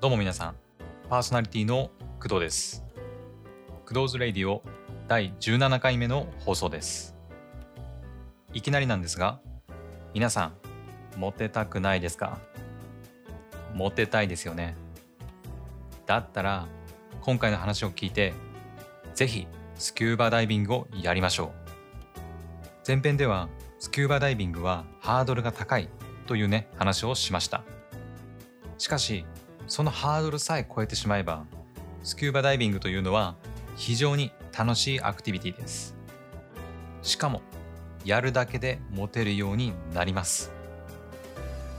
どうも皆さん、パーソナリティの工藤です。工藤ズレイディオ第17回目の放送です。いきなりなんですが、皆さん、モテたくないですか？モテたいですよね。だったら、今回の話を聞いて、ぜひスキューバダイビングをやりましょう。前編では、スキューバダイビングはハードルが高いというね、話をしました。しかし、そのハードルさえ超えてしまえば、スキューバダイビングというのは非常に楽しいアクティビティです。しかも、やるだけでモテるようになります。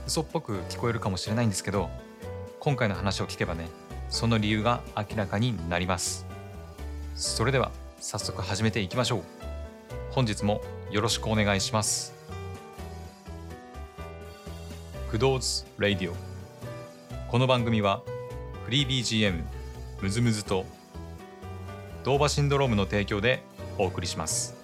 嘘っぽく聞こえるかもしれないんですけど、今回の話を聞けばね、その理由が明らかになります。それでは、早速始めていきましょう。本日もよろしくお願いします。工藤's Radio この番組はフリー BGM MusMus と DOVA-SYNDROME の提供でお送りします。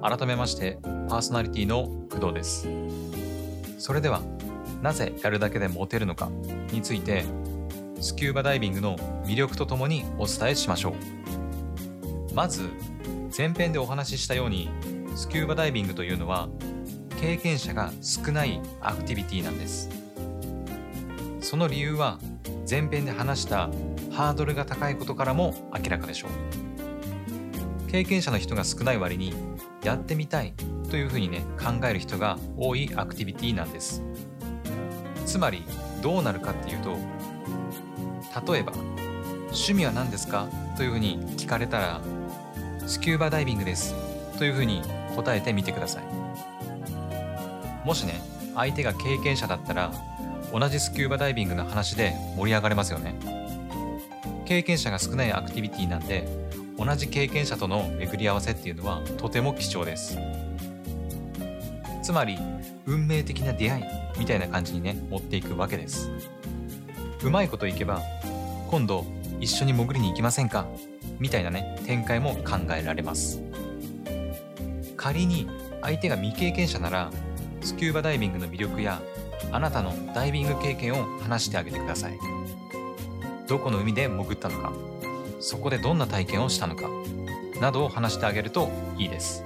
改めましてパーソナリティの工藤です。それではなぜやるだけでモテるのかについてスキューバダイビングの魅力とともにお伝えしましょう。まず前編でお話ししたようにスキューバダイビングというのは経験者が少ないアクティビティなんです。その理由は前編で話したハードルが高いことからも明らかでしょう。経験者の人が少ない割にやってみたいというふうにね考える人が多いアクティビティなんです。つまりどうなるかっていうと例えば趣味は何ですか？というふうに聞かれたらスキューバダイビングです。というふうに答えてみてください。もしね相手が経験者だったら同じスキューバダイビングの話で盛り上がれますよね。経験者が少ないアクティビティなんで同じ経験者との巡り合わせっていうのはとても貴重です。つまり運命的な出会いみたいな感じにね持っていくわけです。うまいこといけば今度一緒に潜りに行きませんか？みたいなね展開も考えられます。仮に相手が未経験者ならスキューバダイビングの魅力やあなたのダイビング経験を話してあげてください。どこの海で潜ったのか？そこでどんな体験をしたのか？などを話してあげるといいです。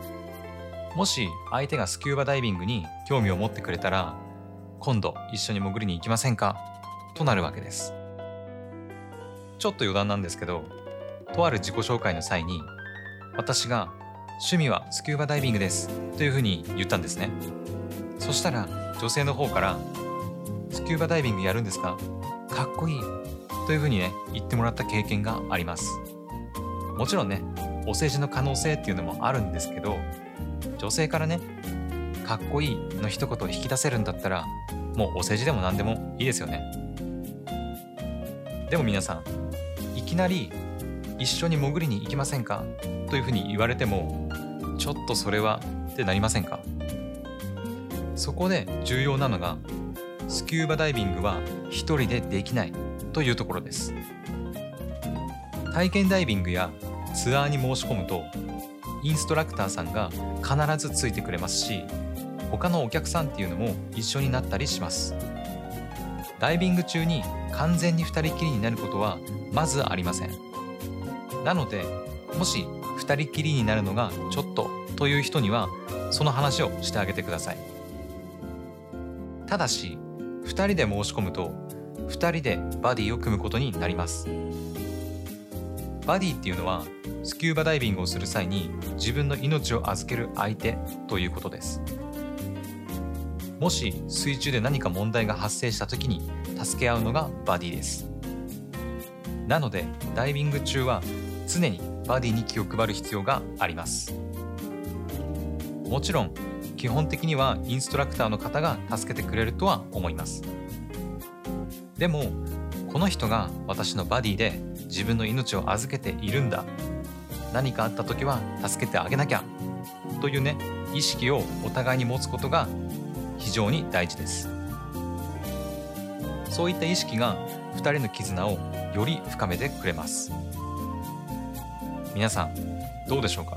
もし相手がスキューバダイビングに興味を持ってくれたら今度一緒に潜りに行きませんか？となるわけです。ちょっと余談なんですけどとある自己紹介の際に私が趣味はスキューバダイビングですというふうに言ったんですね。そしたら女性の方からスキューバダイビングやるんですか？かっこいいというふうにね言ってもらった経験があります。もちろんねお世辞の可能性っていうのもあるんですけど女性からねかっこいいの一言を引き出せるんだったらもうお世辞でも何でもいいですよね。でも皆さんいきなり一緒に潜りに行きませんか？というふうに言われてもちょっとそれはってなりませんか？そこで重要なのがスキューバダイビングは一人でできないというところです。体験ダイビングやツアーに申し込むとインストラクターさんが必ずついてくれますし他のお客さんっていうのも一緒になったりします。ダイビング中に完全に2人きりになることはまずありません。なのでもし2人きりになるのがちょっとという人にはその話をしてあげてください。ただし2人で申し込むと2人でバディを組むことになります。バディっていうのはスキューバダイビングをする際に自分の命を預ける相手ということです。もし水中で何か問題が発生した時に助け合うのがバディです。なのでダイビング中は常にバディに気を配る必要があります。もちろん基本的にはインストラクターの方が助けてくれるとは思います。でもこの人が私のバディで自分の命を預けているんだ。何かあった時は助けてあげなきゃ。というね意識をお互いに持つことが非常に大事です。そういった意識が2人の絆をより深めてくれます。皆さんどうでしょうか？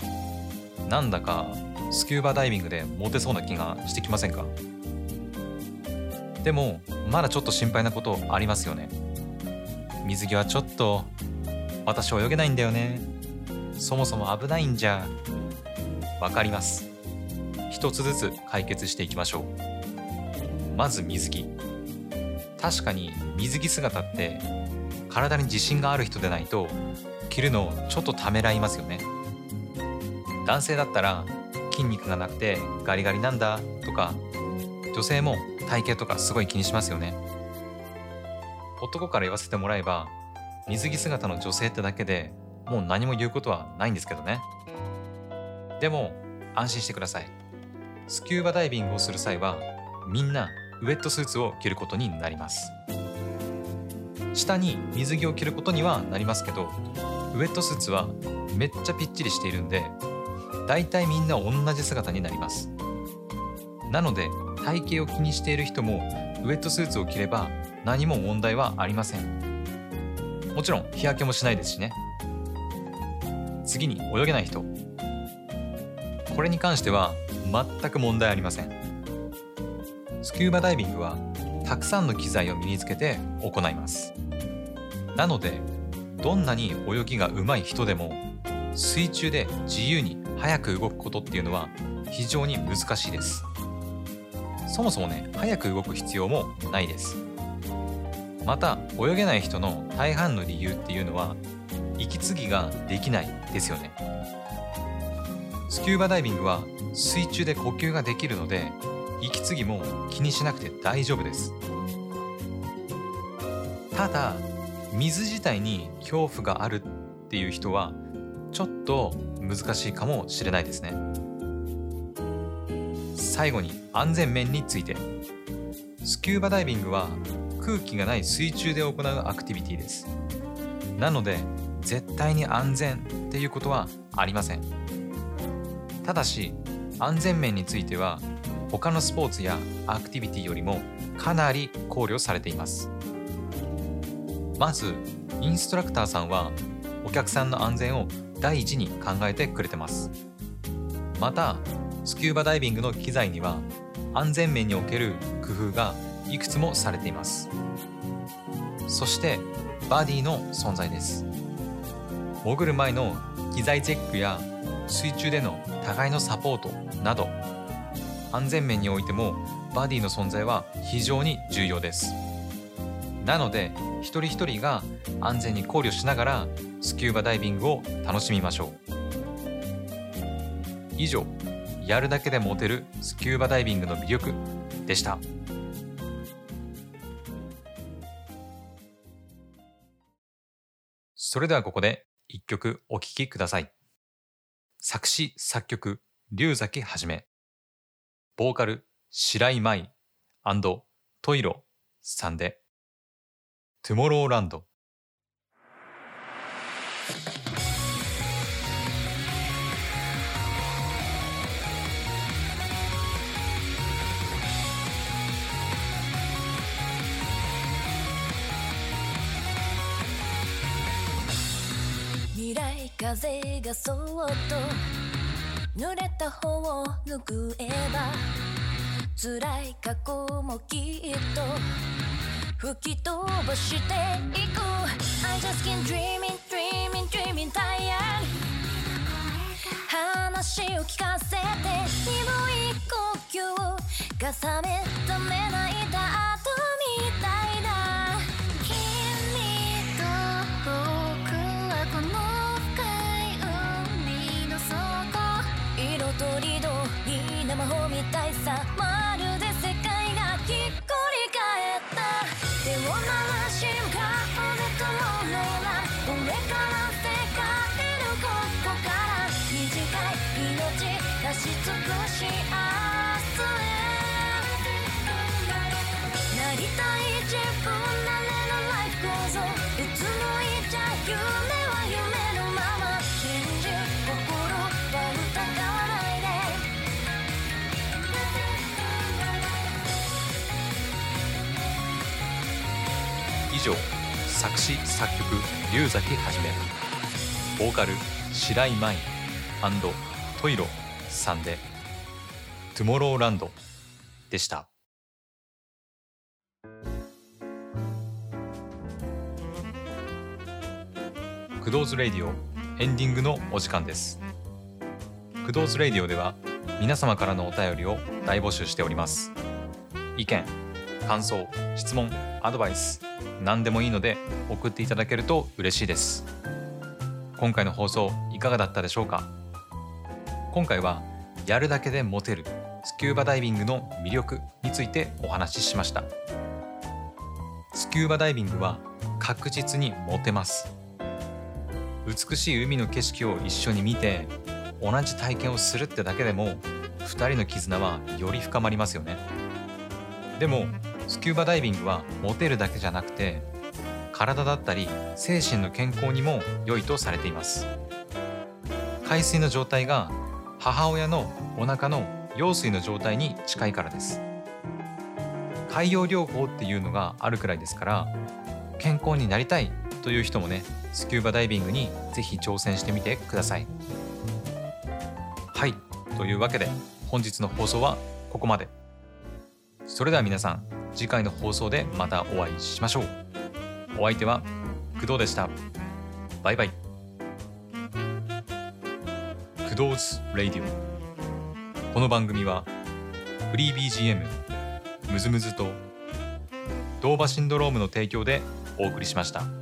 なんだかスキューバダイビングでモテそうな気がしてきませんか？でもまだちょっと心配なことありますよね。水着はちょっと私泳げないんだよね。そもそも危ないんじゃ。わかります。一つずつ解決していきましょう。まず水着。確かに水着姿って体に自信がある人でないと着るのちょっとためらいますよね。男性だったら筋肉がなくてガリガリなんだとか女性も体型とかすごい気にしますよね。男から言わせてもらえば水着姿の女性ってだけでもう何も言うことはないんですけどね。でも安心してください。スキューバダイビングをする際はみんなウェットスーツを着ることになります。下に水着を着ることにはなりますけどウェットスーツはめっちゃぴっちりしているんで大体みんな同じ姿になります。なので体型を気にしている人もウェットスーツを着れば何も問題はありません。もちろん日焼けもしないですしね。次に泳げない人。これに関しては全く問題ありません。スキューバダイビングはたくさんの機材を身につけて行います。なのでどんなに泳ぎが上手い人でも水中で自由に速く動くことっていうのは非常に難しいです。そもそもね速く動く必要もないです。また泳げない人の大半の理由っていうのは息継ぎができないですよね。スキューバダイビングは水中で呼吸ができるので息継ぎも気にしなくて大丈夫です。ただ水自体に恐怖があるっていう人はちょっと難しいかもしれないですね。最後に安全面について。スキューバダイビングは空気がない水中で行うアクティビティです。なので絶対に安全っていうことはありません。ただし安全面については他のスポーツやアクティビティよりもかなり考慮されています。まずインストラクターさんはお客さんの安全を第一に考えてくれてます。またスキューバダイビングの機材には安全面における工夫がいくつもされています。そしてバディの存在です。潜る前の機材チェックや水中での互いのサポートなど安全面においてもバディの存在は非常に重要です。なので一人一人が安全に考慮しながらスキューバダイビングを楽しみましょう。以上やるだけでモテるスキューバダイビングの魅力でした。それではここで一曲お聴きください。作詞作曲龍崎はじめ。ボーカル白井舞。トイロさんで。トゥモローランド。風がそっと濡れた方を拭えば辛い過去もきっと吹き飛ばしていく。I just keep dreaming dreaming dreaming tired. 話を聞かせて鈍い呼吸が覚めためないだ後な魔法みたいさまるで世界がひっくり返った。手を回し向かうベトロのようなこれから世界のここから短い命出し尽くし明日へ。なりたい自分なれの life goes on いつ作詞作曲龍崎はじめボーカル白井舞トイロさんでトゥモローランドでした。クドーズレディオエンディングのお時間です。クドーズレディオでは皆様からのお便りを大募集しております。意見、感想、質問、アドバイス、何でもいいので送っていただけると嬉しいです。今回の放送いかがだったでしょうか？今回はやるだけでモテるスキューバダイビングの魅力についてお話ししました。スキューバダイビングは確実にモテます。美しい海の景色を一緒に見て同じ体験をするってだけでも2人の絆はより深まりますよね。でもスキューバダイビングはモテるだけじゃなくて体だったり精神の健康にも良いとされています。海水の状態が母親のお腹の羊水の状態に近いからです。海洋療法っていうのがあるくらいですから健康になりたいという人もねスキューバダイビングにぜひ挑戦してみてください。はいというわけで本日の放送はここまで。それでは皆さん次回の放送でまたお会いしましょう。お相手は工藤でした。バイバイ。工藤's Radio。この番組はフリー BGM MusMus と DOVA-SYNDROME の提供でお送りしました。